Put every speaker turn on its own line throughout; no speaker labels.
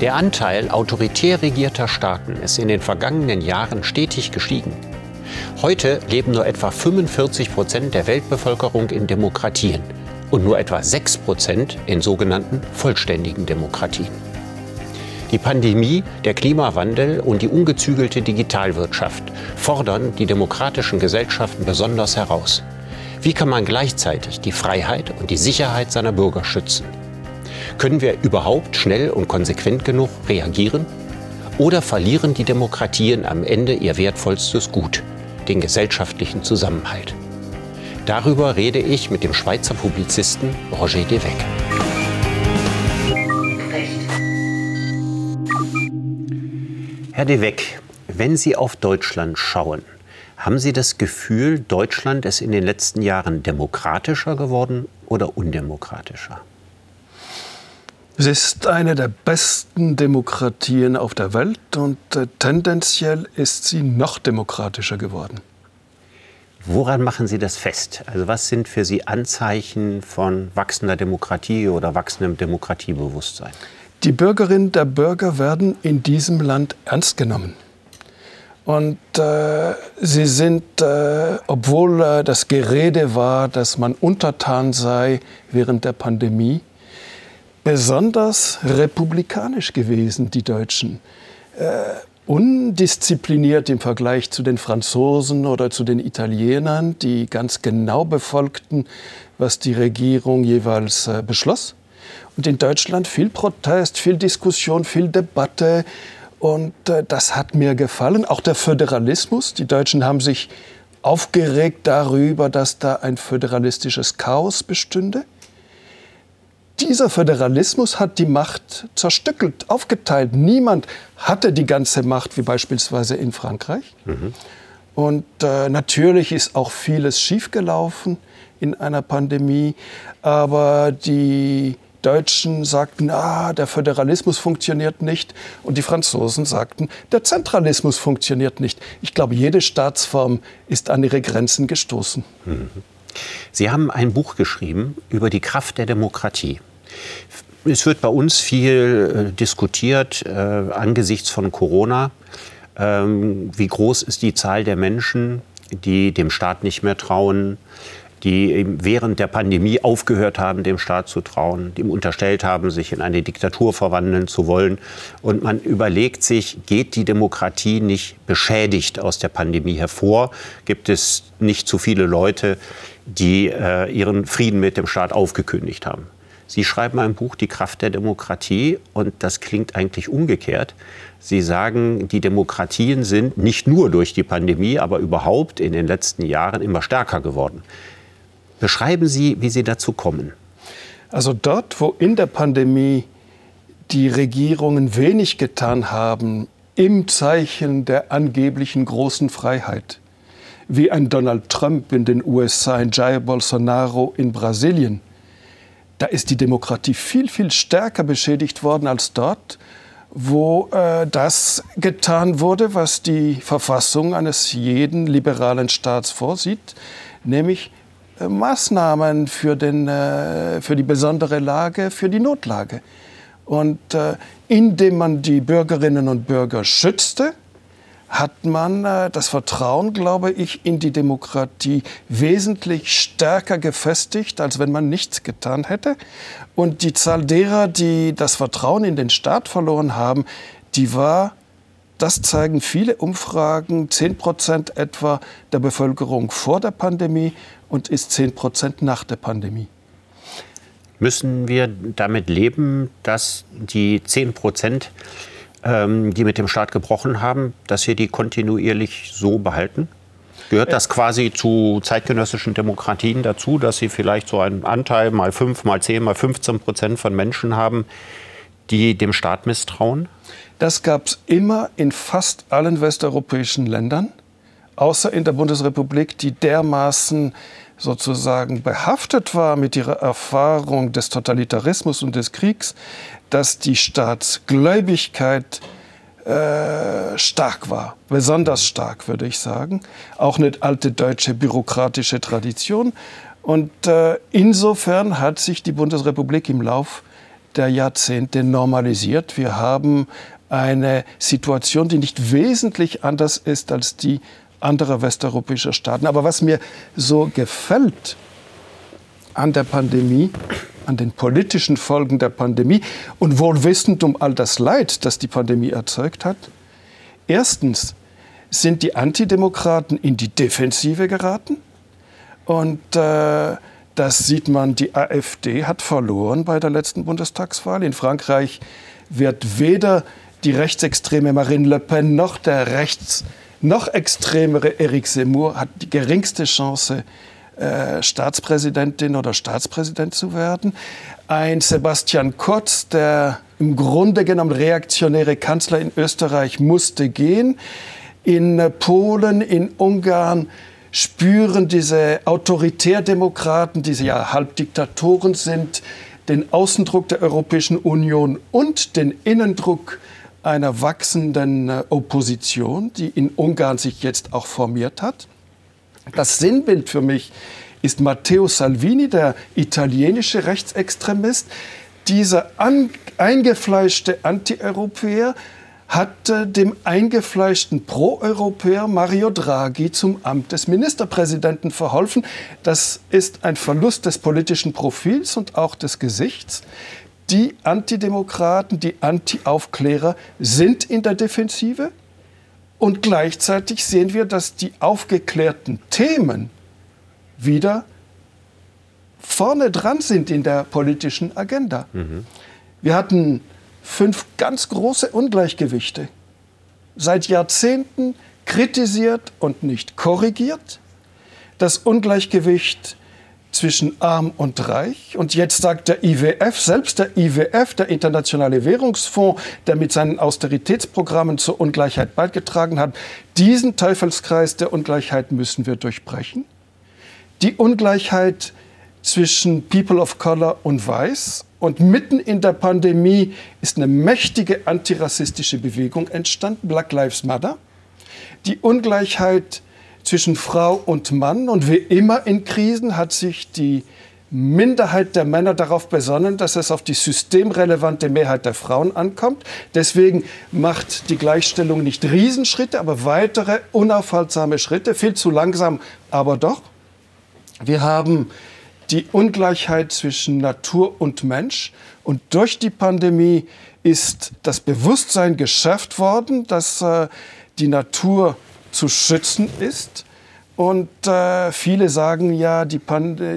Der Anteil autoritär regierter Staaten ist in den vergangenen Jahren stetig gestiegen. Heute leben nur etwa 45 Prozent der Weltbevölkerung in Demokratien und nur etwa 6 Prozent in sogenannten vollständigen Demokratien. Die Pandemie, der Klimawandel und die ungezügelte Digitalwirtschaft fordern die demokratischen Gesellschaften besonders heraus. Wie kann man gleichzeitig die Freiheit und die Sicherheit seiner Bürger schützen? Können wir überhaupt schnell und konsequent genug reagieren? Oder verlieren die Demokratien am Ende ihr wertvollstes Gut, den gesellschaftlichen Zusammenhalt? Darüber rede ich mit dem Schweizer Publizisten Roger Devec. Herr Devec, wenn Sie auf Deutschland schauen, haben Sie das Gefühl, Deutschland ist in den letzten Jahren demokratischer geworden oder undemokratischer?
Es ist eine der besten Demokratien auf der Welt und äh, tendenziell ist sie noch demokratischer geworden.
Woran machen Sie das fest? Also was sind für Sie Anzeichen von wachsender Demokratie oder wachsendem Demokratiebewusstsein?
Die Bürgerinnen der Bürger werden in diesem Land ernst genommen. Und äh, sie sind, äh, obwohl äh, das Gerede war, dass man untertan sei während der Pandemie, besonders republikanisch gewesen, die Deutschen. Äh, undiszipliniert im Vergleich zu den Franzosen oder zu den Italienern, die ganz genau befolgten, was die Regierung jeweils äh, beschloss. Und in Deutschland viel Protest, viel Diskussion, viel Debatte. Und äh, das hat mir gefallen. Auch der Föderalismus. Die Deutschen haben sich aufgeregt darüber, dass da ein föderalistisches Chaos bestünde dieser Föderalismus hat die Macht zerstückelt, aufgeteilt. Niemand hatte die ganze Macht, wie beispielsweise in Frankreich. Mhm. Und äh, natürlich ist auch vieles schiefgelaufen in einer Pandemie. Aber die Deutschen sagten, ah, der Föderalismus funktioniert nicht. Und die Franzosen sagten, der Zentralismus funktioniert nicht. Ich glaube, jede Staatsform ist an ihre Grenzen gestoßen.
Sie haben ein Buch geschrieben über die Kraft der Demokratie. Es wird bei uns viel äh, diskutiert äh, angesichts von Corona. Ähm, wie groß ist die Zahl der Menschen, die dem Staat nicht mehr trauen, die während der Pandemie aufgehört haben, dem Staat zu trauen, ihm unterstellt haben, sich in eine Diktatur verwandeln zu wollen. Und man überlegt sich, geht die Demokratie nicht beschädigt aus der Pandemie hervor? Gibt es nicht zu viele Leute, die äh, ihren Frieden mit dem Staat aufgekündigt haben? Sie schreiben ein Buch, Die Kraft der Demokratie, und das klingt eigentlich umgekehrt. Sie sagen, die Demokratien sind nicht nur durch die Pandemie, aber überhaupt in den letzten Jahren immer stärker geworden. Beschreiben Sie, wie Sie dazu kommen.
Also dort, wo in der Pandemie die Regierungen wenig getan haben, im Zeichen der angeblichen großen Freiheit, wie ein Donald Trump in den USA, ein Jair Bolsonaro in Brasilien, da ist die Demokratie viel, viel stärker beschädigt worden als dort, wo äh, das getan wurde, was die Verfassung eines jeden liberalen Staats vorsieht, nämlich Maßnahmen für, den, äh, für die besondere Lage, für die Notlage. Und äh, indem man die Bürgerinnen und Bürger schützte, hat man äh, das Vertrauen, glaube ich, in die Demokratie wesentlich stärker gefestigt, als wenn man nichts getan hätte. Und die Zahl derer, die das Vertrauen in den Staat verloren haben, die war, das zeigen viele Umfragen, 10 Prozent etwa der Bevölkerung vor der Pandemie und ist 10 Prozent nach der Pandemie.
Müssen wir damit leben, dass die 10 Prozent ähm, die mit dem Staat gebrochen haben, dass wir die kontinuierlich so behalten? Gehört das quasi zu zeitgenössischen Demokratien dazu, dass sie vielleicht so einen Anteil mal 5, mal 10, mal 15 Prozent von Menschen haben, die dem Staat misstrauen?
Das gab es immer in fast allen westeuropäischen Ländern, außer in der Bundesrepublik, die dermaßen sozusagen behaftet war mit ihrer Erfahrung des Totalitarismus und des Kriegs, dass die Staatsgläubigkeit äh, stark war. Besonders stark, würde ich sagen. Auch eine alte deutsche bürokratische Tradition. Und äh, insofern hat sich die Bundesrepublik im Lauf der Jahrzehnte normalisiert. Wir haben eine Situation, die nicht wesentlich anders ist als die anderer westeuropäischer Staaten. Aber was mir so gefällt an der Pandemie, an den politischen Folgen der Pandemie und wohl wissend um all das Leid, das die Pandemie erzeugt hat, erstens sind die Antidemokraten in die Defensive geraten und äh, das sieht man, die AfD hat verloren bei der letzten Bundestagswahl. In Frankreich wird weder die rechtsextreme Marine Le Pen noch der rechts noch extremere Eric Zemmour hat die geringste Chance, äh, Staatspräsidentin oder Staatspräsident zu werden. Ein Sebastian Kurz, der im Grunde genommen reaktionäre Kanzler in Österreich, musste gehen. In Polen, in Ungarn spüren diese Autoritärdemokraten, die ja Halbdiktatoren sind, den Außendruck der Europäischen Union und den Innendruck einer wachsenden äh, Opposition, die in Ungarn sich jetzt auch formiert hat. Das Sinnbild für mich ist Matteo Salvini, der italienische Rechtsextremist. Dieser eingefleischte Antieuropäer hat äh, dem eingefleischten Pro-Europäer Mario Draghi zum Amt des Ministerpräsidenten verholfen. Das ist ein Verlust des politischen Profils und auch des Gesichts. Die Antidemokraten, die Anti-Aufklärer sind in der Defensive. Und gleichzeitig sehen wir, dass die aufgeklärten Themen wieder vorne dran sind in der politischen Agenda. Mhm. Wir hatten fünf ganz große Ungleichgewichte, seit Jahrzehnten kritisiert und nicht korrigiert. Das Ungleichgewicht zwischen arm und reich. Und jetzt sagt der IWF, selbst der IWF, der Internationale Währungsfonds, der mit seinen Austeritätsprogrammen zur Ungleichheit beigetragen hat, diesen Teufelskreis der Ungleichheit müssen wir durchbrechen. Die Ungleichheit zwischen People of Color und Weiß. Und mitten in der Pandemie ist eine mächtige antirassistische Bewegung entstanden, Black Lives Matter. Die Ungleichheit zwischen Frau und Mann. Und wie immer in Krisen hat sich die Minderheit der Männer darauf besonnen, dass es auf die systemrelevante Mehrheit der Frauen ankommt. Deswegen macht die Gleichstellung nicht Riesenschritte, aber weitere unaufhaltsame Schritte, viel zu langsam, aber doch. Wir haben die Ungleichheit zwischen Natur und Mensch. Und durch die Pandemie ist das Bewusstsein geschärft worden, dass äh, die Natur zu schützen ist. Und äh, viele sagen ja, die,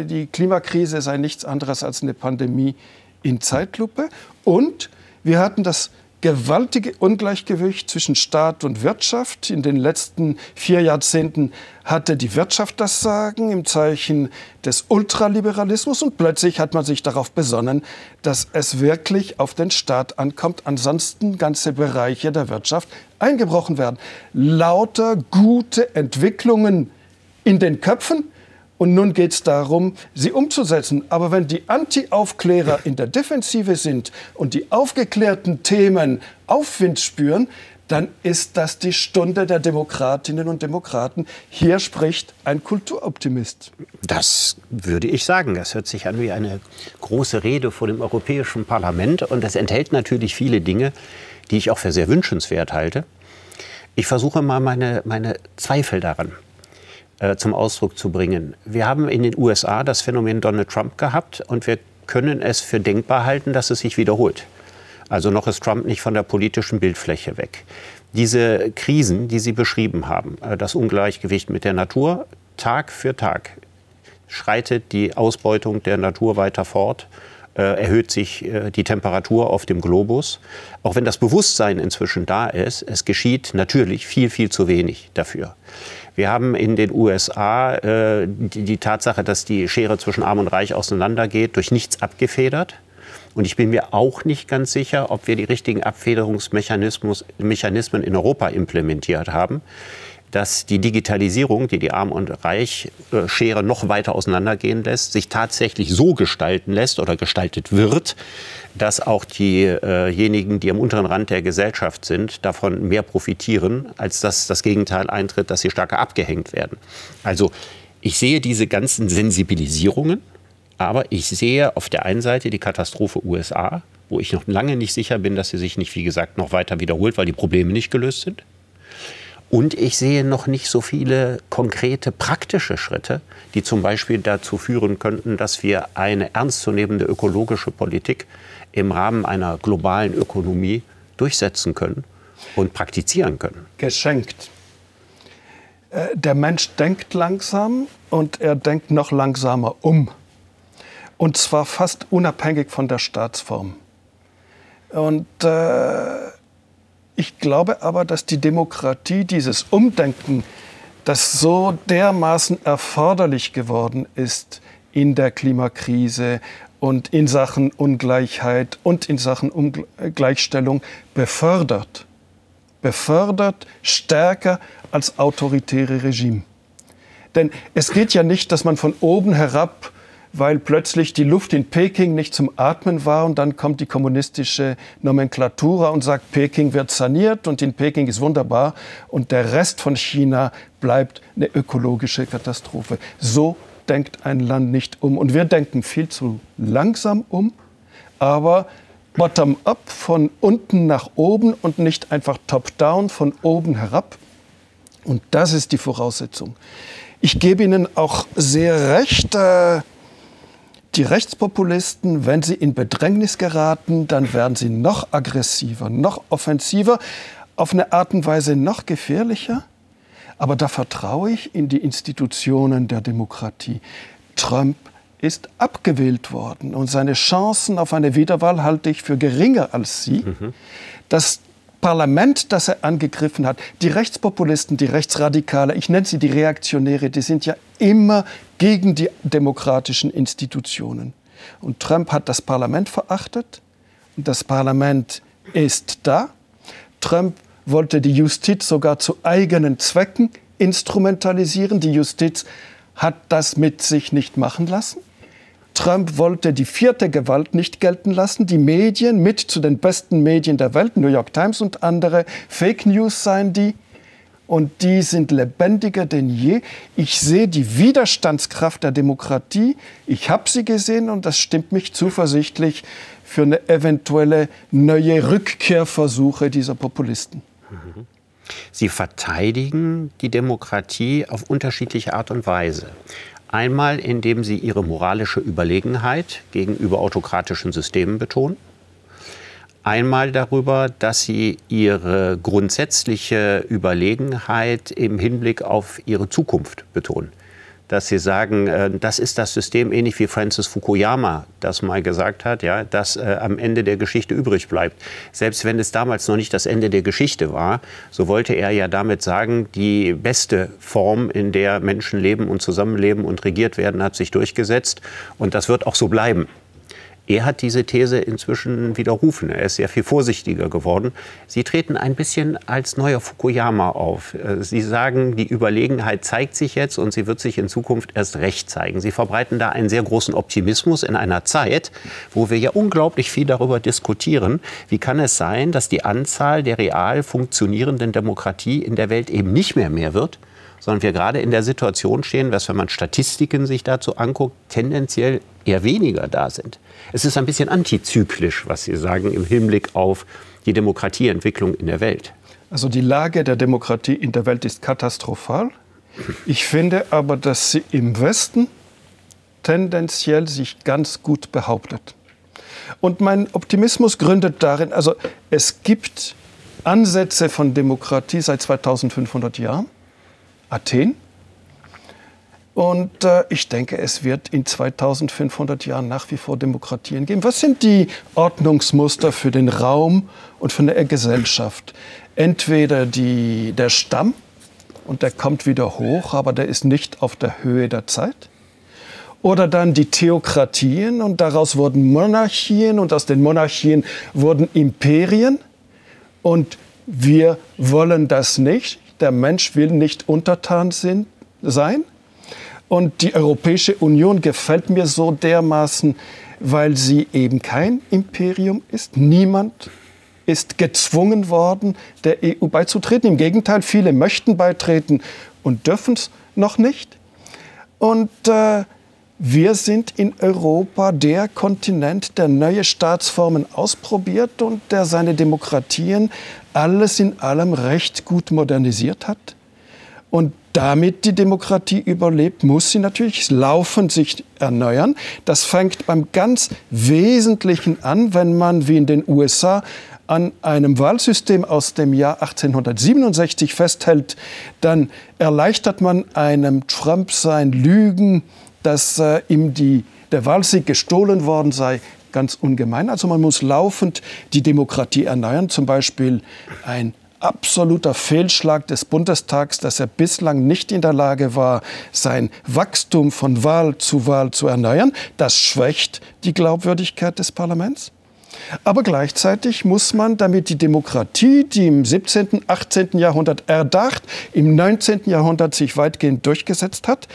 die Klimakrise sei nichts anderes als eine Pandemie in Zeitlupe. Und wir hatten das gewaltige Ungleichgewicht zwischen Staat und Wirtschaft. In den letzten vier Jahrzehnten hatte die Wirtschaft das Sagen im Zeichen des Ultraliberalismus und plötzlich hat man sich darauf besonnen, dass es wirklich auf den Staat ankommt. Ansonsten ganze Bereiche der Wirtschaft eingebrochen werden. Lauter gute Entwicklungen in den Köpfen, und nun geht es darum, sie umzusetzen. Aber wenn die Anti-Aufklärer in der Defensive sind und die aufgeklärten Themen Aufwind spüren, dann ist das die Stunde der Demokratinnen und Demokraten. Hier spricht ein Kulturoptimist.
Das würde ich sagen. Das hört sich an wie eine große Rede vor dem Europäischen Parlament. Und das enthält natürlich viele Dinge, die ich auch für sehr wünschenswert halte. Ich versuche mal meine, meine Zweifel daran äh, zum Ausdruck zu bringen. Wir haben in den USA das Phänomen Donald Trump gehabt und wir können es für denkbar halten, dass es sich wiederholt. Also noch ist Trump nicht von der politischen Bildfläche weg. Diese Krisen, die Sie beschrieben haben, äh, das Ungleichgewicht mit der Natur, Tag für Tag schreitet die Ausbeutung der Natur weiter fort, äh, erhöht sich die Temperatur auf dem Globus. Auch wenn das Bewusstsein inzwischen da ist, es geschieht natürlich viel, viel zu wenig dafür. Wir haben in den USA äh, die, die Tatsache, dass die Schere zwischen Arm und Reich auseinandergeht, durch nichts abgefedert. Und ich bin mir auch nicht ganz sicher, ob wir die richtigen Abfederungsmechanismen in Europa implementiert haben. Dass die Digitalisierung, die die Arm- und Reich-Schere noch weiter auseinandergehen lässt, sich tatsächlich so gestalten lässt oder gestaltet wird, dass auch diejenigen, die am unteren Rand der Gesellschaft sind, davon mehr profitieren, als dass das Gegenteil eintritt, dass sie stärker abgehängt werden. Also ich sehe diese ganzen Sensibilisierungen, aber ich sehe auf der einen Seite die Katastrophe USA, wo ich noch lange nicht sicher bin, dass sie sich nicht, wie gesagt, noch weiter wiederholt, weil die Probleme nicht gelöst sind. Und ich sehe noch nicht so viele konkrete praktische Schritte, die zum Beispiel dazu führen könnten, dass wir eine ernstzunehmende ökologische Politik im Rahmen einer globalen Ökonomie durchsetzen können und praktizieren können.
Geschenkt. Äh, der Mensch denkt langsam und er denkt noch langsamer um. Und zwar fast unabhängig von der Staatsform. Und äh, ich glaube aber, dass die Demokratie dieses Umdenken, das so dermaßen erforderlich geworden ist in der Klimakrise und in Sachen Ungleichheit und in Sachen Ungleichstellung befördert. Befördert stärker als autoritäre Regime. Denn es geht ja nicht, dass man von oben herab weil plötzlich die Luft in Peking nicht zum Atmen war und dann kommt die kommunistische Nomenklatura und sagt, Peking wird saniert und in Peking ist wunderbar und der Rest von China bleibt eine ökologische Katastrophe. So denkt ein Land nicht um. Und wir denken viel zu langsam um, aber bottom-up von unten nach oben und nicht einfach top-down von oben herab. Und das ist die Voraussetzung. Ich gebe Ihnen auch sehr recht. Äh, die Rechtspopulisten, wenn sie in Bedrängnis geraten, dann werden sie noch aggressiver, noch offensiver, auf eine Art und Weise noch gefährlicher. Aber da vertraue ich in die Institutionen der Demokratie. Trump ist abgewählt worden und seine Chancen auf eine Wiederwahl halte ich für geringer als sie. Mhm. Das Parlament, das er angegriffen hat, die Rechtspopulisten, die Rechtsradikale, ich nenne sie die Reaktionäre, die sind ja immer gegen die demokratischen Institutionen. Und Trump hat das Parlament verachtet und das Parlament ist da. Trump wollte die Justiz sogar zu eigenen Zwecken instrumentalisieren. Die Justiz hat das mit sich nicht machen lassen. Trump wollte die vierte Gewalt nicht gelten lassen, die Medien mit zu den besten Medien der Welt, New York Times und andere, Fake News seien die. Und die sind lebendiger denn je. Ich sehe die Widerstandskraft der Demokratie. Ich habe sie gesehen und das stimmt mich zuversichtlich für eine eventuelle neue Rückkehrversuche dieser Populisten.
Sie verteidigen die Demokratie auf unterschiedliche Art und Weise. Einmal, indem sie ihre moralische Überlegenheit gegenüber autokratischen Systemen betonen. Einmal darüber, dass sie ihre grundsätzliche Überlegenheit im Hinblick auf ihre Zukunft betonen dass sie sagen, äh, das ist das System, ähnlich wie Francis Fukuyama das mal gesagt hat, ja, das äh, am Ende der Geschichte übrig bleibt. Selbst wenn es damals noch nicht das Ende der Geschichte war, so wollte er ja damit sagen, die beste Form, in der Menschen leben und zusammenleben und regiert werden, hat sich durchgesetzt und das wird auch so bleiben. Er hat diese These inzwischen widerrufen. Er ist sehr viel vorsichtiger geworden. Sie treten ein bisschen als neuer Fukuyama auf. Äh, sie sagen, die Überlegenheit zeigt sich jetzt und sie wird sich in Zukunft erst recht zeigen. Sie verbreiten da einen sehr großen Optimismus in einer Zeit, wo wir ja unglaublich viel darüber diskutieren, wie kann es sein, dass die Anzahl der real funktionierenden Demokratie in der Welt eben nicht mehr mehr wird, sondern wir gerade in der Situation stehen, dass wenn man Statistiken sich dazu anguckt, tendenziell eher weniger da sind. Es ist ein bisschen antizyklisch, was Sie sagen, im Hinblick auf die Demokratieentwicklung in der Welt.
Also die Lage der Demokratie in der Welt ist katastrophal. Ich finde aber, dass sie im Westen tendenziell sich ganz gut behauptet. Und mein Optimismus gründet darin, also es gibt Ansätze von Demokratie seit 2500 Jahren. Athen, und äh, ich denke, es wird in 2500 Jahren nach wie vor Demokratien geben. Was sind die Ordnungsmuster für den Raum und für eine Gesellschaft? Entweder die, der Stamm, und der kommt wieder hoch, aber der ist nicht auf der Höhe der Zeit. Oder dann die Theokratien und daraus wurden Monarchien und aus den Monarchien wurden Imperien. Und wir wollen das nicht der Mensch will nicht untertan sind, sein. Und die Europäische Union gefällt mir so dermaßen, weil sie eben kein Imperium ist. Niemand ist gezwungen worden, der EU beizutreten. Im Gegenteil, viele möchten beitreten und dürfen es noch nicht. Und äh, wir sind in Europa der Kontinent, der neue Staatsformen ausprobiert und der seine Demokratien alles in allem recht gut modernisiert hat. Und damit die Demokratie überlebt, muss sie natürlich laufend sich erneuern. Das fängt beim ganz Wesentlichen an, wenn man wie in den USA an einem Wahlsystem aus dem Jahr 1867 festhält, dann erleichtert man einem Trump sein Lügen, dass äh, ihm die, der Wahlsieg gestohlen worden sei, ganz ungemein. Also man muss laufend die Demokratie erneuern, zum Beispiel ein absoluter Fehlschlag des Bundestags, dass er bislang nicht in der Lage war, sein Wachstum von Wahl zu Wahl zu erneuern. Das schwächt die Glaubwürdigkeit des Parlaments. Aber gleichzeitig muss man, damit die Demokratie, die im 17., 18. Jahrhundert erdacht, im 19. Jahrhundert sich weitgehend durchgesetzt hat,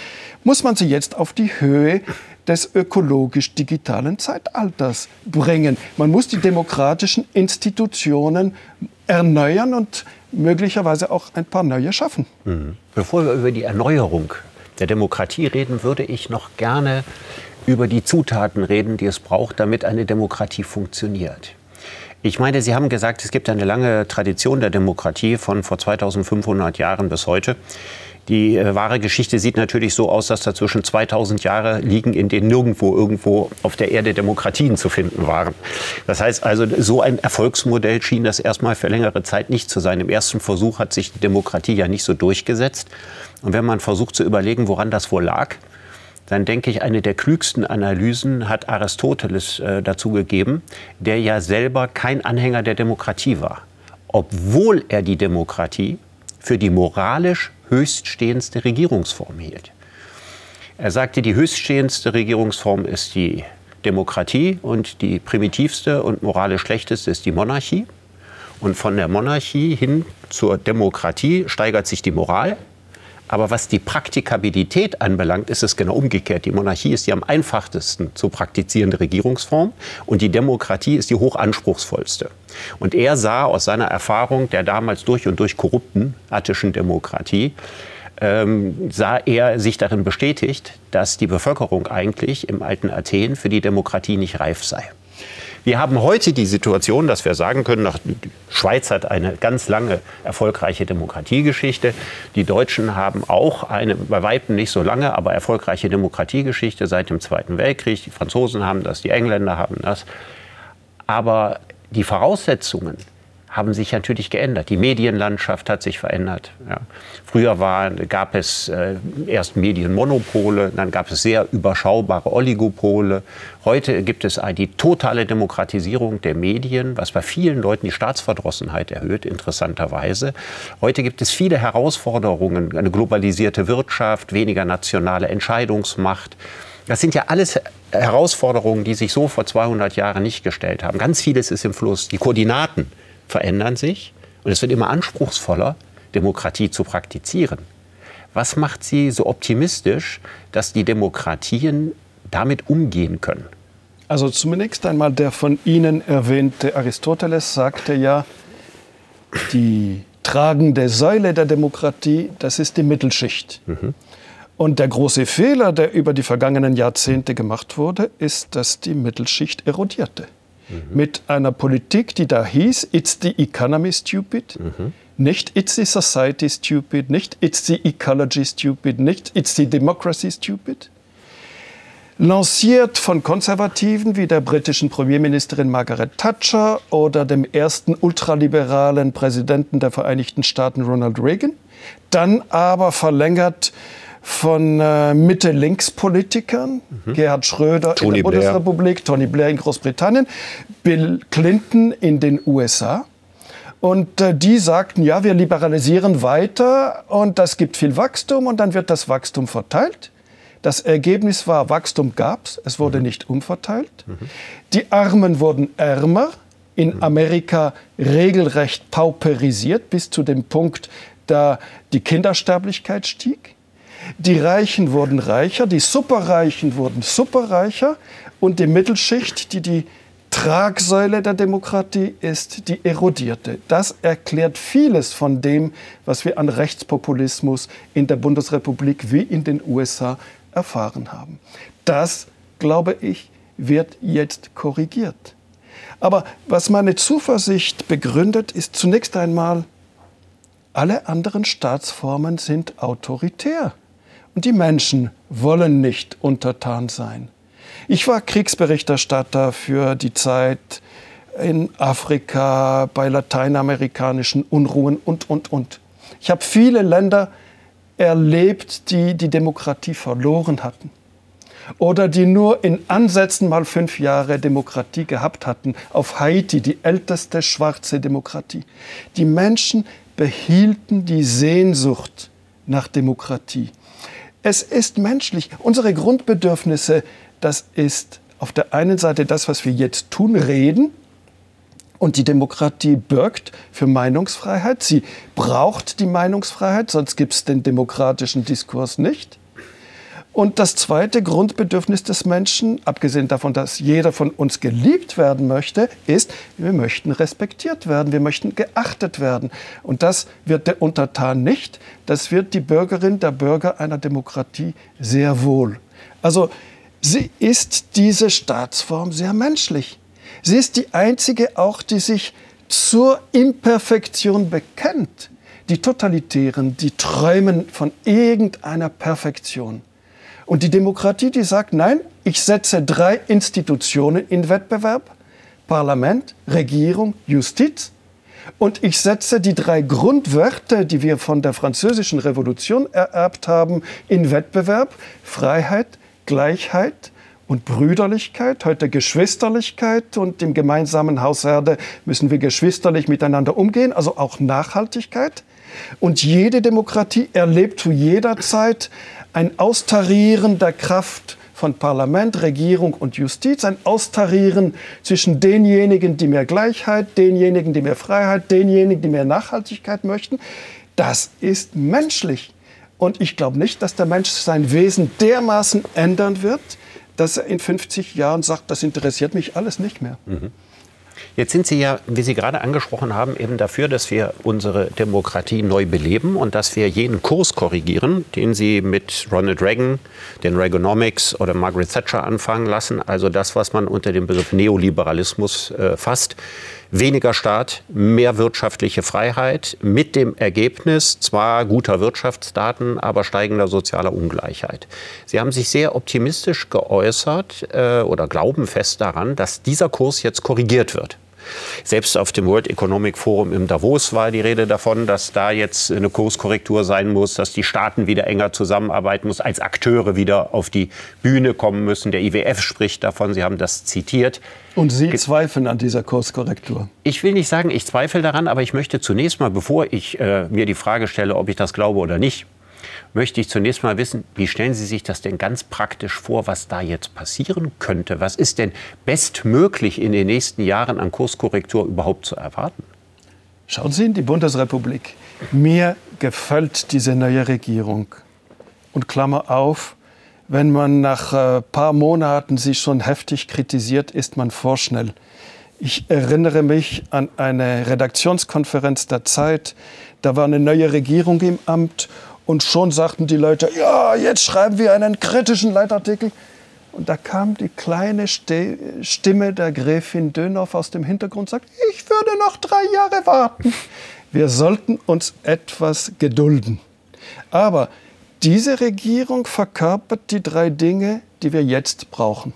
muss man sie jetzt auf die Höhe des ökologisch-digitalen Zeitalters bringen. Man muss die demokratischen Institutionen erneuern und möglicherweise auch ein paar neue schaffen.
Mhm. Bevor wir über die Erneuerung der Demokratie reden, würde ich noch gerne über die Zutaten reden, die es braucht, damit eine Demokratie funktioniert. Ich meine, Sie haben gesagt, es gibt eine lange Tradition der Demokratie von vor 2500 Jahren bis heute. Die äh, wahre Geschichte sieht natürlich so aus, dass dazwischen 2000 Jahre liegen, in denen nirgendwo irgendwo auf der Erde Demokratien zu finden waren. Das heißt also, so ein Erfolgsmodell schien das erstmal für längere Zeit nicht zu sein. Im ersten Versuch hat sich die Demokratie ja nicht so durchgesetzt. Und wenn man versucht zu überlegen, woran das wohl lag, dann denke ich, eine der klügsten Analysen hat Aristoteles äh, dazu gegeben, der ja selber kein Anhänger der Demokratie war, obwohl er die Demokratie für die moralisch höchststehendste Regierungsform hielt. Er sagte, die höchststehendste Regierungsform ist die Demokratie und die primitivste und moralisch schlechteste ist die Monarchie. Und von der Monarchie hin zur Demokratie steigert sich die Moral aber was die Praktikabilität anbelangt, ist es genau umgekehrt. Die Monarchie ist die am einfachsten zu praktizierende Regierungsform und die Demokratie ist die hochanspruchsvollste. Und er sah aus seiner Erfahrung der damals durch und durch korrupten attischen Demokratie, ähm, sah er sich darin bestätigt, dass die Bevölkerung eigentlich im alten Athen für die Demokratie nicht reif sei. Wir haben heute die Situation, dass wir sagen können, die Schweiz hat eine ganz lange erfolgreiche Demokratiegeschichte. Die Deutschen haben auch eine bei weitem nicht so lange, aber erfolgreiche Demokratiegeschichte seit dem Zweiten Weltkrieg. Die Franzosen haben das, die Engländer haben das. Aber die Voraussetzungen haben sich natürlich geändert. Die Medienlandschaft hat sich verändert. Ja. Früher war, gab es äh, erst Medienmonopole, dann gab es sehr überschaubare Oligopole. Heute gibt es die totale Demokratisierung der Medien, was bei vielen Leuten die Staatsverdrossenheit erhöht, interessanterweise. Heute gibt es viele Herausforderungen, eine globalisierte Wirtschaft, weniger nationale Entscheidungsmacht. Das sind ja alles Herausforderungen, die sich so vor 200 Jahren nicht gestellt haben. Ganz vieles ist im Fluss. Die Koordinaten verändern sich und es wird immer anspruchsvoller, Demokratie zu praktizieren. Was macht Sie so optimistisch, dass die Demokratien damit umgehen können?
Also zunächst einmal der von Ihnen erwähnte Aristoteles sagte ja, die tragende Säule der Demokratie, das ist die Mittelschicht. Mhm. Und der große Fehler, der über die vergangenen Jahrzehnte gemacht wurde, ist, dass die Mittelschicht erodierte mhm. mit einer Politik, die da hieß, it's the economy stupid, mhm. nicht it's the society stupid, nicht it's the ecology stupid, nicht it's the democracy stupid. Lanciert von Konservativen wie der britischen Premierministerin Margaret Thatcher oder dem ersten ultraliberalen Präsidenten der Vereinigten Staaten Ronald Reagan, dann aber verlängert von äh, Mitte-Links-Politikern, mhm. Gerhard Schröder Tony in der Blair. Bundesrepublik, Tony Blair in Großbritannien, Bill Clinton in den USA. Und äh, die sagten, ja, wir liberalisieren weiter und das gibt viel Wachstum und dann wird das Wachstum verteilt. Das Ergebnis war, Wachstum gab es, es wurde mhm. nicht umverteilt. Mhm. Die Armen wurden ärmer, in mhm. Amerika regelrecht pauperisiert bis zu dem Punkt, da die Kindersterblichkeit stieg. Die Reichen wurden reicher, die Superreichen wurden superreicher und die Mittelschicht, die die Tragsäule der Demokratie ist, die erodierte. Das erklärt vieles von dem, was wir an Rechtspopulismus in der Bundesrepublik wie in den USA erfahren haben. Das, glaube ich, wird jetzt korrigiert. Aber was meine Zuversicht begründet, ist zunächst einmal, alle anderen Staatsformen sind autoritär. Und die Menschen wollen nicht untertan sein. Ich war Kriegsberichterstatter für die Zeit in Afrika, bei lateinamerikanischen Unruhen und, und, und. Ich habe viele Länder erlebt, die die Demokratie verloren hatten oder die nur in Ansätzen mal fünf Jahre Demokratie gehabt hatten. Auf Haiti, die älteste schwarze Demokratie. Die Menschen behielten die Sehnsucht nach Demokratie. Es ist menschlich. Unsere Grundbedürfnisse, das ist auf der einen Seite das, was wir jetzt tun, reden. Und die Demokratie birgt für Meinungsfreiheit. Sie braucht die Meinungsfreiheit, sonst gibt es den demokratischen Diskurs nicht. Und das zweite Grundbedürfnis des Menschen, abgesehen davon, dass jeder von uns geliebt werden möchte, ist, wir möchten respektiert werden, wir möchten geachtet werden. Und das wird der Untertan nicht, das wird die Bürgerin, der Bürger einer Demokratie sehr wohl. Also sie ist diese Staatsform sehr menschlich. Sie ist die einzige auch, die sich zur Imperfektion bekennt. Die Totalitären, die träumen von irgendeiner Perfektion. Und die Demokratie, die sagt, nein, ich setze drei Institutionen in Wettbewerb, Parlament, Regierung, Justiz, und ich setze die drei Grundwerte, die wir von der französischen Revolution ererbt haben, in Wettbewerb, Freiheit, Gleichheit und Brüderlichkeit, heute Geschwisterlichkeit und im gemeinsamen Hausherde müssen wir geschwisterlich miteinander umgehen, also auch Nachhaltigkeit. Und jede Demokratie erlebt zu jeder Zeit ein Austarieren der Kraft von Parlament, Regierung und Justiz, ein Austarieren zwischen denjenigen, die mehr Gleichheit, denjenigen, die mehr Freiheit, denjenigen, die mehr Nachhaltigkeit möchten. Das ist menschlich. Und ich glaube nicht, dass der Mensch sein Wesen dermaßen ändern wird, dass er in 50 Jahren sagt, das interessiert mich alles nicht mehr. Mhm.
Jetzt sind Sie ja, wie Sie gerade angesprochen haben, eben dafür, dass wir unsere Demokratie neu beleben und dass wir jeden Kurs korrigieren, den Sie mit Ronald Reagan, den Reaganomics oder Margaret Thatcher anfangen lassen. Also das, was man unter dem Begriff Neoliberalismus äh, fasst. Weniger Staat, mehr wirtschaftliche Freiheit mit dem Ergebnis zwar guter Wirtschaftsdaten, aber steigender sozialer Ungleichheit. Sie haben sich sehr optimistisch geäußert äh, oder glauben fest daran, dass dieser Kurs jetzt korrigiert wird. Selbst auf dem World Economic Forum im Davos war die Rede davon, dass da jetzt eine Kurskorrektur sein muss, dass die Staaten wieder enger zusammenarbeiten müssen, als Akteure wieder auf die Bühne kommen müssen. Der IWF spricht davon, Sie haben das zitiert.
Und Sie zweifeln an dieser Kurskorrektur?
Ich will nicht sagen, ich zweifle daran, aber ich möchte zunächst mal, bevor ich äh, mir die Frage stelle, ob ich das glaube oder nicht, möchte ich zunächst mal wissen, wie stellen Sie sich das denn ganz praktisch vor, was da jetzt passieren könnte? Was ist denn bestmöglich in den nächsten Jahren an Kurskorrektur überhaupt zu erwarten?
Schauen Sie in die Bundesrepublik. Mir gefällt diese neue Regierung. Und Klammer auf, wenn man nach ein äh, paar Monaten sie schon heftig kritisiert, ist man vorschnell. Ich erinnere mich an eine Redaktionskonferenz der Zeit. Da war eine neue Regierung im Amt und schon sagten die Leute, ja, jetzt schreiben wir einen kritischen Leitartikel. Und da kam die kleine Stimme der Gräfin Dönhoff aus dem Hintergrund und sagt, ich würde noch drei Jahre warten. Wir sollten uns etwas gedulden. Aber diese Regierung verkörpert die drei Dinge, die wir jetzt brauchen.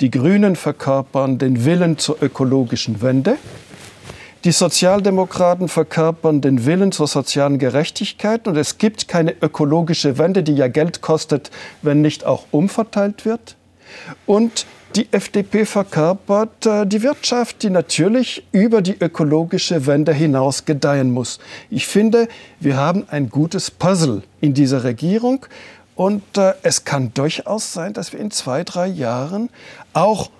Die Grünen verkörpern den Willen zur ökologischen Wende. Die Sozialdemokraten verkörpern den Willen zur sozialen Gerechtigkeit und es gibt keine ökologische Wende, die ja Geld kostet, wenn nicht auch umverteilt wird. Und die FDP verkörpert äh, die Wirtschaft, die natürlich über die ökologische Wende hinaus gedeihen muss. Ich finde, wir haben ein gutes Puzzle in dieser Regierung und äh, es kann durchaus sein, dass wir in zwei, drei Jahren auch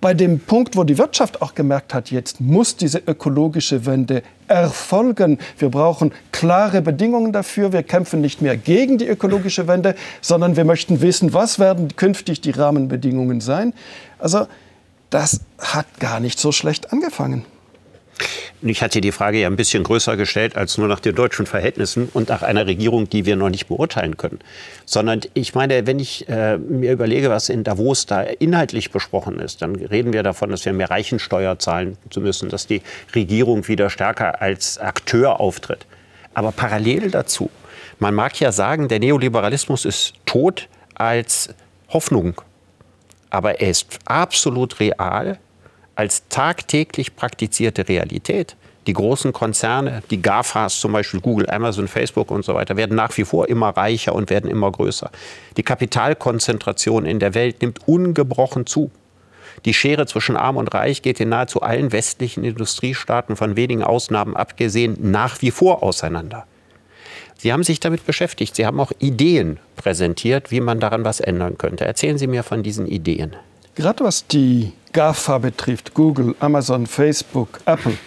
bei dem Punkt, wo die Wirtschaft auch gemerkt hat, jetzt muss diese ökologische Wende erfolgen. Wir brauchen klare Bedingungen dafür. Wir kämpfen nicht mehr gegen die ökologische Wende, sondern wir möchten wissen, was werden künftig die Rahmenbedingungen sein. Also das hat gar nicht so schlecht angefangen.
Ich hatte die Frage ja ein bisschen größer gestellt als nur nach den deutschen Verhältnissen und nach einer Regierung, die wir noch nicht beurteilen können. Sondern ich meine, wenn ich äh, mir überlege, was in Davos da inhaltlich besprochen ist, dann reden wir davon, dass wir mehr Reichensteuer zahlen zu müssen, dass die Regierung wieder stärker als Akteur auftritt. Aber parallel dazu, man mag ja sagen, der Neoliberalismus ist tot als Hoffnung. Aber er ist absolut real als tagtäglich praktizierte Realität. Die großen Konzerne, die GAFAs, zum Beispiel Google, Amazon, Facebook und so weiter, werden nach wie vor immer reicher und werden immer größer. Die Kapitalkonzentration in der Welt nimmt ungebrochen zu. Die Schere zwischen Arm und Reich geht in nahezu allen westlichen Industriestaaten, von wenigen Ausnahmen abgesehen, nach wie vor auseinander. Sie haben sich damit beschäftigt. Sie haben auch Ideen präsentiert, wie man daran was ändern könnte. Erzählen Sie mir von diesen Ideen.
Gerade was die GAFA betrifft, Google, Amazon, Facebook, Apple,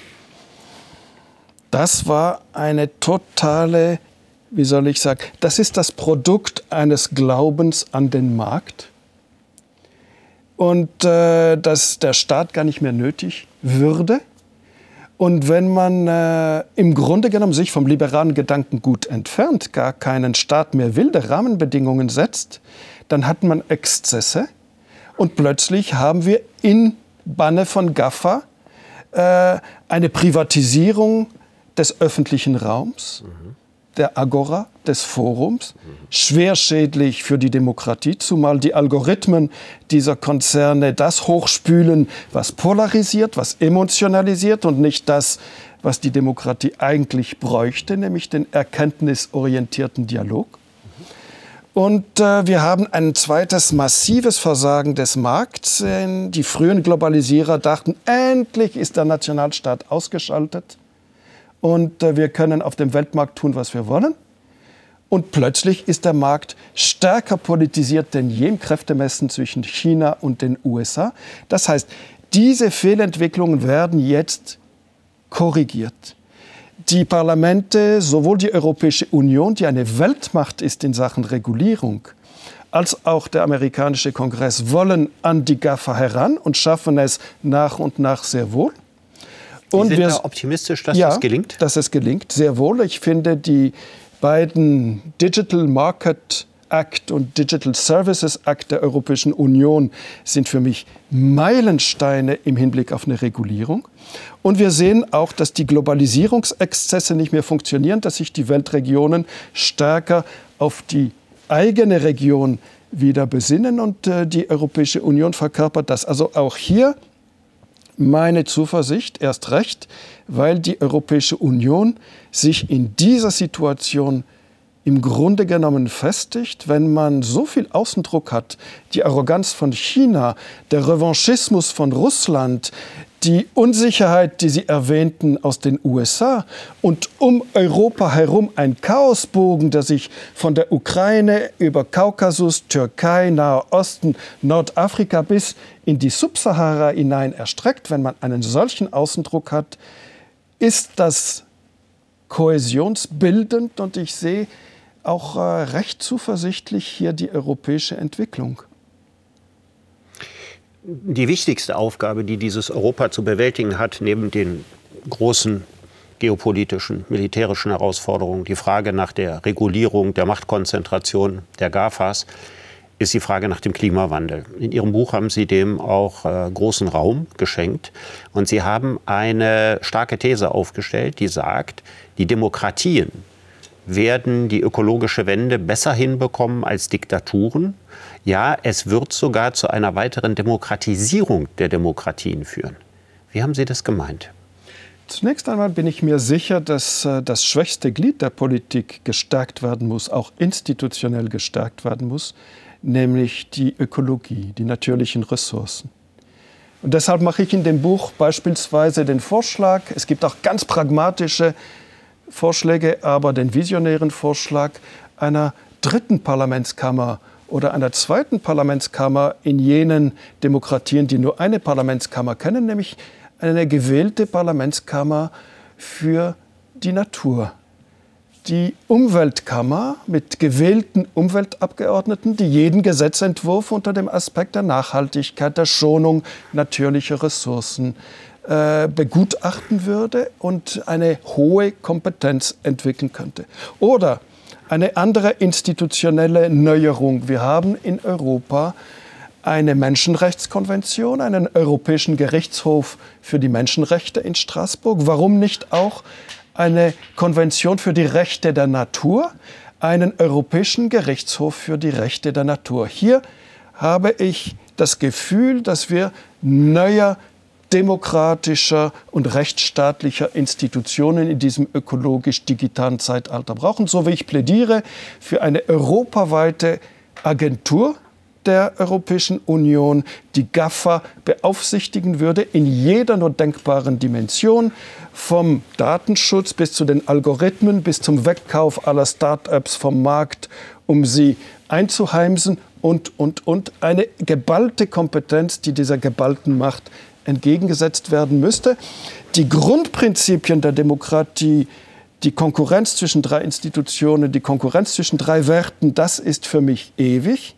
das war eine totale, wie soll ich sagen, das ist das Produkt eines Glaubens an den Markt und äh, dass der Staat gar nicht mehr nötig würde. Und wenn man äh, im Grunde genommen sich vom liberalen Gedankengut entfernt, gar keinen Staat mehr will, der Rahmenbedingungen setzt, dann hat man Exzesse und plötzlich haben wir in Banne von Gaffa äh, eine Privatisierung des öffentlichen Raums, mhm. der Agora, des Forums, mhm. schwer schädlich für die Demokratie, zumal die Algorithmen dieser Konzerne das hochspülen, was polarisiert, was emotionalisiert und nicht das, was die Demokratie eigentlich bräuchte, nämlich den erkenntnisorientierten Dialog. Und äh, wir haben ein zweites massives Versagen des Markts. Die frühen Globalisierer dachten, endlich ist der Nationalstaat ausgeschaltet und äh, wir können auf dem Weltmarkt tun, was wir wollen. Und plötzlich ist der Markt stärker politisiert denn je im Kräftemessen zwischen China und den USA. Das heißt, diese Fehlentwicklungen werden jetzt korrigiert die Parlamente, sowohl die Europäische Union, die eine Weltmacht ist in Sachen Regulierung, als auch der amerikanische Kongress wollen an die GAFA heran und schaffen es nach und nach sehr wohl.
Und Sie sind wir optimistisch, dass
ja,
das gelingt?
dass es gelingt, sehr wohl. Ich finde, die beiden Digital Market Act und Digital Services Act der Europäischen Union sind für mich Meilensteine im Hinblick auf eine Regulierung. Und wir sehen auch, dass die Globalisierungsexzesse nicht mehr funktionieren, dass sich die Weltregionen stärker auf die eigene Region wieder besinnen und äh, die Europäische Union verkörpert das. Also auch hier meine Zuversicht erst recht, weil die Europäische Union sich in dieser Situation im Grunde genommen festigt, wenn man so viel Außendruck hat, die Arroganz von China, der Revanchismus von Russland, die Unsicherheit, die Sie erwähnten, aus den USA und um Europa herum ein Chaosbogen, der sich von der Ukraine über Kaukasus, Türkei, Nahe Osten, Nordafrika bis in die Subsahara hinein erstreckt, wenn man einen solchen Außendruck hat, ist das kohäsionsbildend. Und ich sehe auch äh, recht zuversichtlich hier die europäische Entwicklung.
Die wichtigste Aufgabe, die dieses Europa zu bewältigen hat, neben den großen geopolitischen, militärischen Herausforderungen, die Frage nach der Regulierung, der Machtkonzentration der GAFAs, ist die Frage nach dem Klimawandel. In Ihrem Buch haben Sie dem auch äh, großen Raum geschenkt. Und Sie haben eine starke These aufgestellt, die sagt, die Demokratien, werden die ökologische Wende besser hinbekommen als Diktaturen. Ja, es wird sogar zu einer weiteren Demokratisierung der Demokratien führen. Wie haben Sie das gemeint?
Zunächst einmal bin ich mir sicher, dass äh, das schwächste Glied der Politik gestärkt werden muss, auch institutionell gestärkt werden muss, nämlich die Ökologie, die natürlichen Ressourcen. Und deshalb mache ich in dem Buch beispielsweise den Vorschlag, es gibt auch ganz pragmatische Vorschläge, aber den visionären Vorschlag einer dritten Parlamentskammer oder einer zweiten Parlamentskammer in jenen Demokratien, die nur eine Parlamentskammer kennen, nämlich eine gewählte Parlamentskammer für die Natur. Die Umweltkammer mit gewählten Umweltabgeordneten, die jeden Gesetzentwurf unter dem Aspekt der Nachhaltigkeit, der Schonung natürlicher Ressourcen äh, begutachten würde und eine hohe Kompetenz entwickeln könnte. Oder eine andere institutionelle Neuerung. Wir haben in Europa eine Menschenrechtskonvention, einen Europäischen Gerichtshof für die Menschenrechte in Straßburg. Warum nicht auch eine Konvention für die Rechte der Natur, einen Europäischen Gerichtshof für die Rechte der Natur? Hier habe ich das Gefühl, dass wir neuer demokratischer und rechtsstaatlicher Institutionen in diesem ökologisch-digitalen Zeitalter brauchen, so wie ich plädiere für eine europaweite Agentur der Europäischen Union, die GAFA beaufsichtigen würde in jeder nur denkbaren Dimension, vom Datenschutz bis zu den Algorithmen, bis zum Wegkauf aller Start-ups vom Markt, um sie einzuheimsen und, und, und. Eine geballte Kompetenz, die dieser geballten Macht entgegengesetzt werden müsste. Die Grundprinzipien der Demokratie, die Konkurrenz zwischen drei Institutionen, die Konkurrenz zwischen drei Werten, das ist für mich ewig.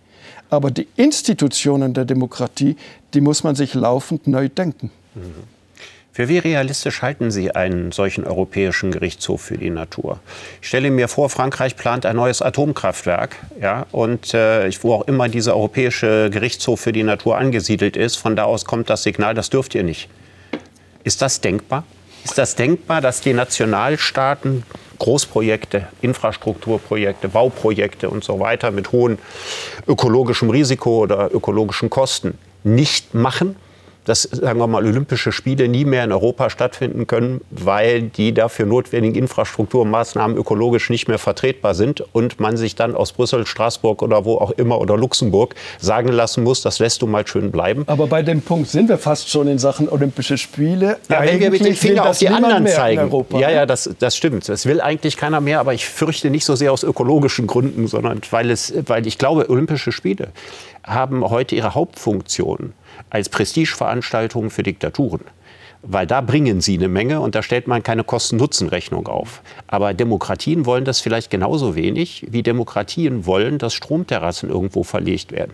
Aber die Institutionen der Demokratie, die muss man sich laufend neu denken. Mhm.
Für wie realistisch halten Sie einen solchen europäischen Gerichtshof für die Natur? Ich stelle mir vor, Frankreich plant ein neues Atomkraftwerk, ja, und äh, wo auch immer dieser europäische Gerichtshof für die Natur angesiedelt ist, von da aus kommt das Signal, das dürft ihr nicht. Ist das denkbar? Ist das denkbar, dass die Nationalstaaten Großprojekte, Infrastrukturprojekte, Bauprojekte und so weiter mit hohem ökologischem Risiko oder ökologischen Kosten nicht machen? Dass, sagen wir mal, Olympische Spiele nie mehr in Europa stattfinden können, weil die dafür notwendigen Infrastrukturmaßnahmen ökologisch nicht mehr vertretbar sind und man sich dann aus Brüssel, Straßburg oder wo auch immer oder Luxemburg sagen lassen muss, das lässt du mal schön bleiben.
Aber bei dem Punkt sind wir fast schon in Sachen Olympische Spiele.
Ja, wenn wir mit dem Finger auf die anderen zeigen. Europa, ja, ja, das, das stimmt. Das will eigentlich keiner mehr, aber ich fürchte nicht so sehr aus ökologischen Gründen, sondern weil, es, weil ich glaube, Olympische Spiele haben heute ihre Hauptfunktion als Prestigeveranstaltung für Diktaturen. Weil da bringen sie eine Menge und da stellt man keine Kosten-Nutzen-Rechnung auf. Aber Demokratien wollen das vielleicht genauso wenig, wie Demokratien wollen, dass Stromterrassen irgendwo verlegt werden.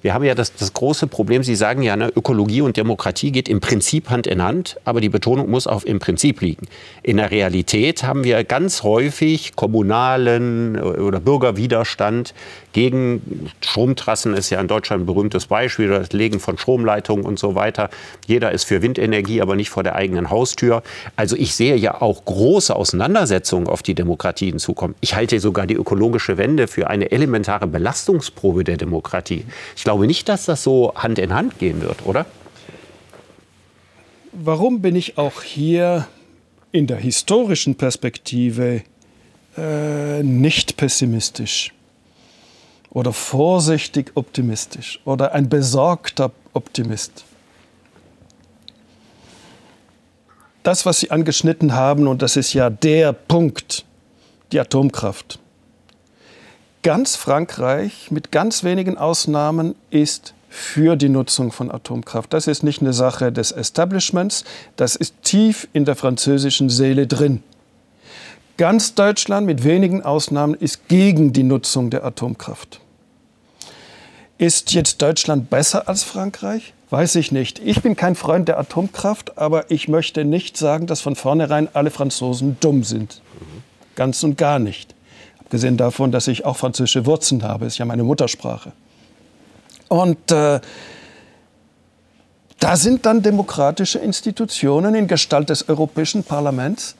Wir haben ja das, das große Problem, Sie sagen ja, ne, Ökologie und Demokratie geht im Prinzip Hand in Hand, aber die Betonung muss auf im Prinzip liegen. In der Realität haben wir ganz häufig kommunalen oder Bürgerwiderstand gegen Stromtrassen, ist ja in Deutschland ein berühmtes Beispiel, das Legen von Stromleitungen und so weiter. Jeder ist für Windenergie, aber nicht vor der eigenen Haustür. Also ich sehe ja auch große Auseinandersetzungen auf die Demokratien zukommen. Ich halte sogar die ökologische Wende für eine elementare Belastungsprobe der Demokratie. Ich glaube nicht, dass das so Hand in Hand gehen wird, oder?
Warum bin ich auch hier in der historischen Perspektive äh, nicht pessimistisch oder vorsichtig optimistisch oder ein besorgter Optimist? Das, was Sie angeschnitten haben, und das ist ja der Punkt, die Atomkraft. Ganz Frankreich mit ganz wenigen Ausnahmen ist für die Nutzung von Atomkraft. Das ist nicht eine Sache des Establishments, das ist tief in der französischen Seele drin. Ganz Deutschland mit wenigen Ausnahmen ist gegen die Nutzung der Atomkraft. Ist jetzt Deutschland besser als Frankreich? Weiß ich nicht. Ich bin kein Freund der Atomkraft, aber ich möchte nicht sagen, dass von vornherein alle Franzosen dumm sind. Ganz und gar nicht. Abgesehen davon, dass ich auch französische Wurzeln habe, ist ja meine Muttersprache. Und äh, da sind dann demokratische Institutionen in Gestalt des Europäischen Parlaments,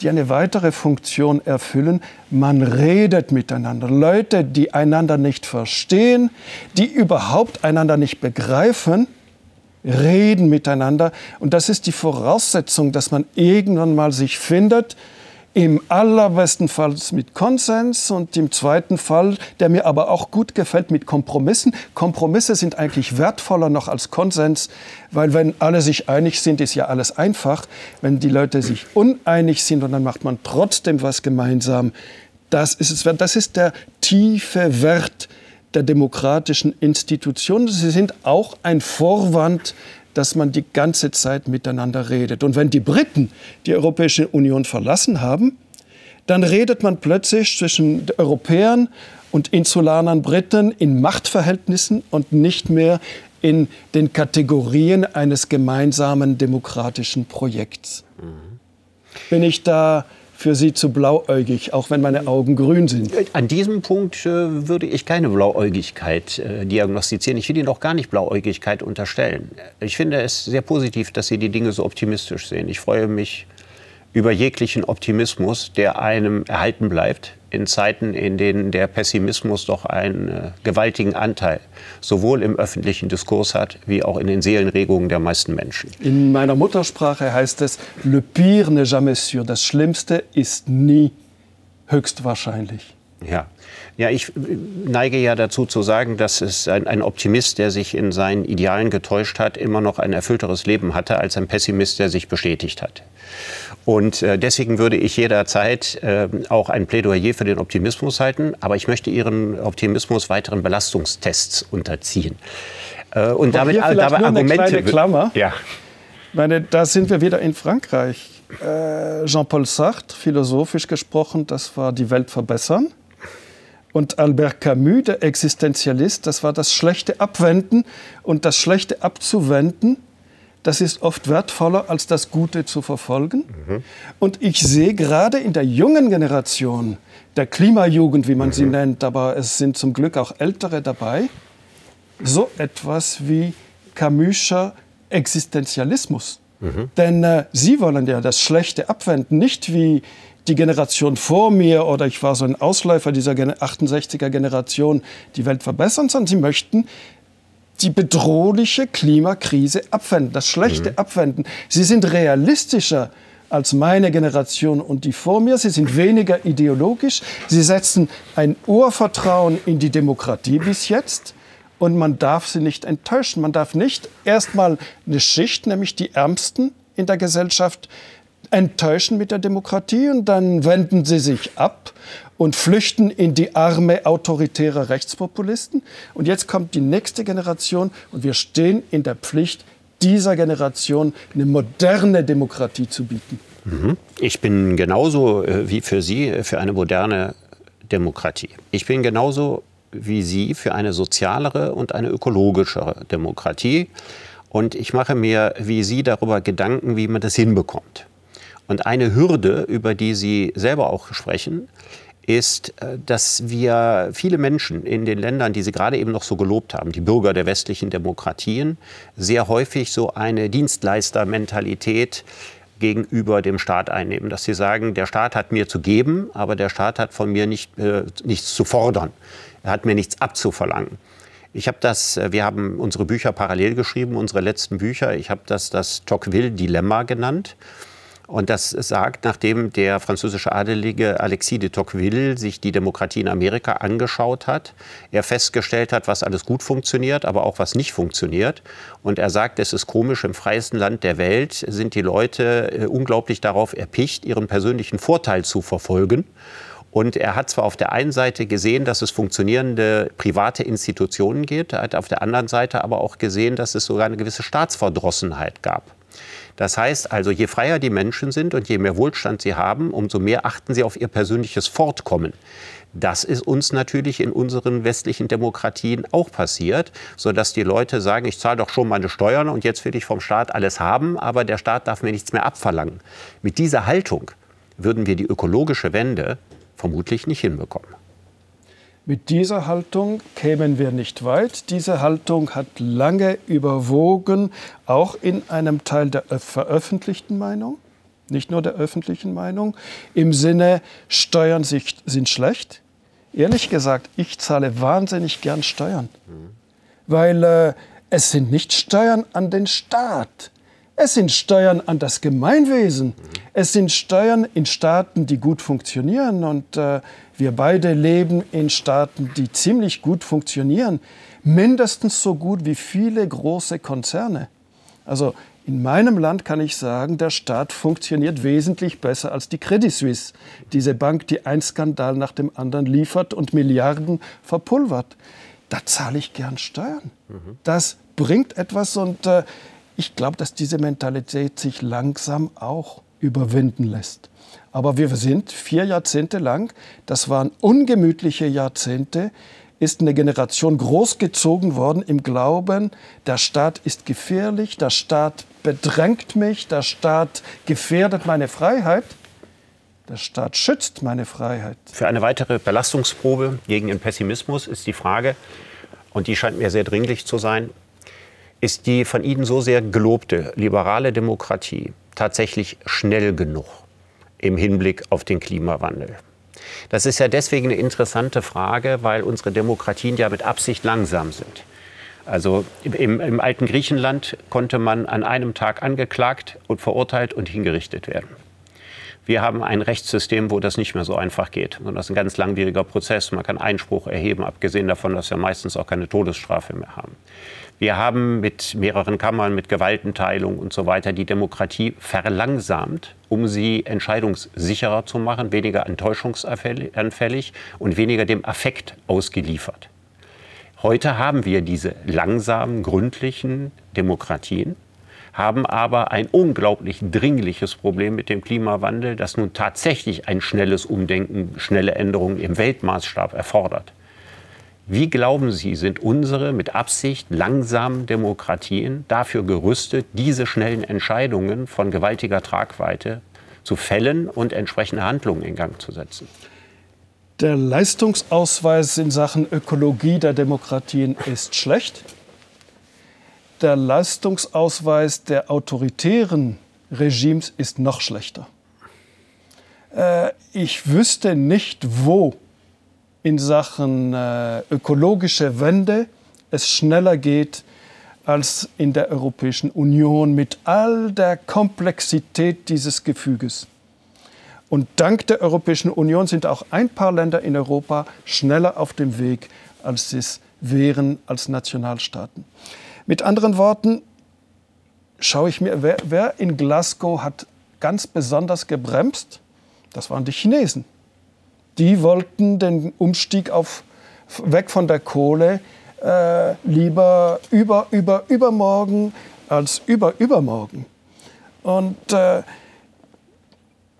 die eine weitere Funktion erfüllen. Man redet miteinander. Leute, die einander nicht verstehen, die überhaupt einander nicht begreifen, reden miteinander. Und das ist die Voraussetzung, dass man irgendwann mal sich findet, im allerbesten Fall mit Konsens und im zweiten Fall, der mir aber auch gut gefällt, mit Kompromissen. Kompromisse sind eigentlich wertvoller noch als Konsens, weil wenn alle sich einig sind, ist ja alles einfach. Wenn die Leute sich uneinig sind und dann macht man trotzdem was gemeinsam, das ist, es, das ist der tiefe Wert der demokratischen Institutionen. Sie sind auch ein Vorwand, dass man die ganze Zeit miteinander redet. Und wenn die Briten die Europäische Union verlassen haben, dann redet man plötzlich zwischen Europäern und Insulanern Briten in Machtverhältnissen und nicht mehr in den Kategorien eines gemeinsamen demokratischen Projekts. Mhm. Bin ich da für Sie zu blauäugig, auch wenn meine Augen grün sind?
An diesem Punkt äh, würde ich keine Blauäugigkeit äh, diagnostizieren. Ich will Ihnen auch gar nicht Blauäugigkeit unterstellen. Ich finde es sehr positiv, dass Sie die Dinge so optimistisch sehen. Ich freue mich über jeglichen Optimismus, der einem erhalten bleibt in Zeiten, in denen der Pessimismus doch einen äh, gewaltigen Anteil sowohl im öffentlichen Diskurs hat, wie auch in den Seelenregungen der meisten Menschen.
In meiner Muttersprache heißt es, le pire n'est jamais sûr. Das Schlimmste ist nie höchstwahrscheinlich.
Ja. Ja, ich äh, neige ja dazu zu sagen, dass es ein, ein, Optimist, der sich in seinen Idealen getäuscht hat, immer noch ein erfüllteres Leben hatte als ein Pessimist, der sich bestätigt hat. Und äh, deswegen würde ich jederzeit äh, auch ein Plädoyer für den Optimismus halten. Aber ich möchte Ihren Optimismus weiteren Belastungstests unterziehen.
Äh, und damit, hier vielleicht dabei nur eine Argumente. Kleine Klammer. Ja. Meine, da sind wir wieder in Frankreich. Jean-Paul Sartre, philosophisch gesprochen, das war die Welt verbessern. Und Albert Camus, der Existenzialist, das war das schlechte Abwenden. Und das schlechte abzuwenden das ist oft wertvoller, als das Gute zu verfolgen. Mhm. Und ich sehe gerade in der jungen Generation, der Klimajugend, wie man mhm. sie nennt, aber es sind zum Glück auch Ältere dabei, so etwas wie Camuscher Existenzialismus. Mhm. Denn äh, sie wollen ja das Schlechte abwenden, nicht wie die Generation vor mir oder ich war so ein Ausläufer dieser 68er Generation die Welt verbessern, sondern sie möchten die bedrohliche Klimakrise abwenden, das Schlechte mhm. abwenden. Sie sind realistischer als meine Generation und die vor mir. Sie sind weniger ideologisch. Sie setzen ein Urvertrauen in die Demokratie bis jetzt. Und man darf sie nicht enttäuschen. Man darf nicht erstmal eine Schicht, nämlich die Ärmsten in der Gesellschaft, enttäuschen mit der Demokratie und dann wenden sie sich ab und flüchten in die Arme autoritärer Rechtspopulisten. Und jetzt kommt die nächste Generation und wir stehen in der Pflicht, dieser Generation eine moderne Demokratie zu bieten.
Mhm. Ich bin genauso äh, wie für Sie äh, für eine moderne Demokratie. Ich bin genauso wie Sie für eine sozialere und eine ökologischere Demokratie. Und ich mache mir wie Sie darüber Gedanken, wie man das hinbekommt. Und eine Hürde, über die Sie selber auch sprechen, ist, äh, dass wir viele Menschen in den Ländern, die Sie gerade eben noch so gelobt haben, die Bürger der westlichen Demokratien, sehr häufig so eine Dienstleistermentalität gegenüber dem Staat einnehmen, dass sie sagen, der Staat hat mir zu geben, aber der Staat hat von mir nicht, äh, nichts zu fordern. Er hat mir nichts abzuverlangen. Ich habe das, äh, wir haben unsere Bücher parallel geschrieben, unsere letzten Bücher. Ich habe das das Tocqueville-Dilemma genannt. Und das sagt, nachdem der französische Adelige Alexis de Tocqueville sich die Demokratie in Amerika angeschaut hat, er festgestellt hat, was alles gut funktioniert, aber auch was nicht funktioniert. Und er sagt, es ist komisch, im freiesten Land der Welt sind die Leute äh, unglaublich darauf erpicht, ihren persönlichen Vorteil zu verfolgen. Und er hat zwar auf der einen Seite gesehen, dass es funktionierende private Institutionen gibt, er hat auf der anderen Seite aber auch gesehen, dass es sogar eine gewisse Staatsverdrossenheit gab. Das heißt also, je freier die Menschen sind und je mehr Wohlstand sie haben, umso mehr achten sie auf ihr persönliches Fortkommen. Das ist uns natürlich in unseren westlichen Demokratien auch passiert, sodass die Leute sagen, ich zahle doch schon meine Steuern und jetzt will ich vom Staat alles haben, aber der Staat darf mir nichts mehr abverlangen. Mit dieser Haltung würden wir die ökologische Wende vermutlich nicht hinbekommen.
Mit dieser Haltung kämen wir nicht weit. Diese Haltung hat lange überwogen, auch in einem Teil der veröffentlichten Meinung, nicht nur der öffentlichen Meinung, im Sinne, Steuern sind schlecht. Ehrlich gesagt, ich zahle wahnsinnig gern Steuern, weil äh, es sind nicht Steuern an den Staat, es sind Steuern an das Gemeinwesen. Es sind Steuern in Staaten, die gut funktionieren. Und äh, wir beide leben in Staaten, die ziemlich gut funktionieren. Mindestens so gut wie viele große Konzerne. Also in meinem Land kann ich sagen, der Staat funktioniert wesentlich besser als die Credit Suisse. Diese Bank, die ein Skandal nach dem anderen liefert und Milliarden verpulvert. da zahle ich gern Steuern. Das bringt etwas und äh, ich glaube, dass diese Mentalität sich langsam auch überwinden lässt. Aber wir sind vier Jahrzehnte lang, das waren ungemütliche Jahrzehnte, ist eine Generation großgezogen worden im Glauben, der Staat ist gefährlich, der Staat bedrängt mich, der Staat gefährdet meine Freiheit. Der Staat schützt meine Freiheit.
Für eine weitere Belastungsprobe gegen den Pessimismus ist die Frage, und die scheint mir sehr dringlich zu sein, ist die von Ihnen so sehr gelobte liberale Demokratie tatsächlich schnell genug im Hinblick auf den Klimawandel? Das ist ja deswegen eine interessante Frage, weil unsere Demokratien ja mit Absicht langsam sind. Also im, im, alten Griechenland konnte man an einem Tag angeklagt und verurteilt und hingerichtet werden. Wir haben ein Rechtssystem, wo das nicht mehr so einfach geht. Und das ist ein ganz langwieriger Prozess. Man kann Einspruch erheben, abgesehen davon, dass wir meistens auch keine Todesstrafe mehr haben. Wir haben mit mehreren Kammern, mit Gewaltenteilung und so weiter die Demokratie verlangsamt, um sie entscheidungssicherer zu machen, weniger enttäuschungsanfällig und weniger dem Affekt ausgeliefert. Heute haben wir diese langsamen, gründlichen Demokratien, haben aber ein unglaublich dringliches Problem mit dem Klimawandel, das nun tatsächlich ein schnelles Umdenken, schnelle Änderungen im Weltmaßstab erfordert. Wie glauben Sie, sind unsere mit Absicht langsamen Demokratien dafür gerüstet, diese schnellen Entscheidungen von gewaltiger Tragweite zu fällen und entsprechende Handlungen in Gang zu setzen?
Der Leistungsausweis in Sachen Ökologie der Demokratien ist schlecht. Der Leistungsausweis der autoritären Regimes ist noch schlechter. Äh, ich wüsste nicht, wo in Sachen äh, ökologische Wende es schneller geht als in der Europäischen Union mit all der Komplexität dieses Gefüges. Und dank der Europäischen Union sind auch ein paar Länder in Europa schneller auf dem Weg, als sie es wären als Nationalstaaten. Mit anderen Worten, schaue ich mir, wer, wer in Glasgow hat ganz besonders gebremst? Das waren die Chinesen die wollten den Umstieg auf, weg von der Kohle äh, lieber über, über, übermorgen als über, übermorgen. Und äh,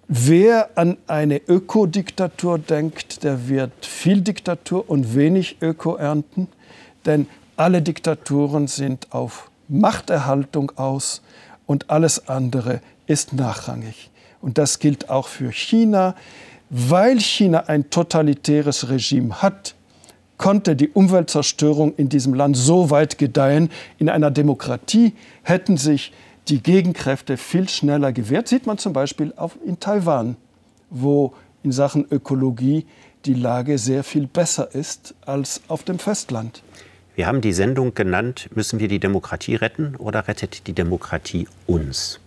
wer an eine Ökodiktatur denkt, der wird viel Diktatur und wenig Öko ernten, denn alle Diktaturen sind auf Machterhaltung aus und alles andere ist nachrangig. Und das gilt auch für China. Weil China ein totalitäres Regime hat, konnte die Umweltzerstörung in diesem Land so weit gedeihen. In einer Demokratie hätten sich die Gegenkräfte viel schneller gewehrt. Sieht man zum Beispiel auf, in Taiwan, wo in Sachen Ökologie die Lage sehr viel besser ist als auf dem Festland.
Wir haben die Sendung genannt, müssen wir die Demokratie retten oder rettet die Demokratie uns?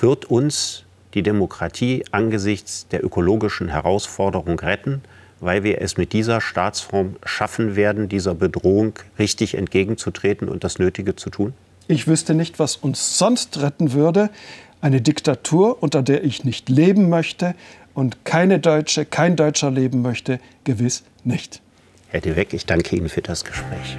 Wird uns die Demokratie angesichts der ökologischen Herausforderung retten, weil wir es mit dieser Staatsform schaffen werden, dieser Bedrohung richtig entgegenzutreten und das Nötige zu tun?
Ich wüsste nicht, was uns sonst retten würde. Eine Diktatur, unter der ich nicht leben möchte und keine Deutsche, kein Deutscher leben möchte, gewiss nicht.
Herr De Weck, ich danke Ihnen für das Gespräch.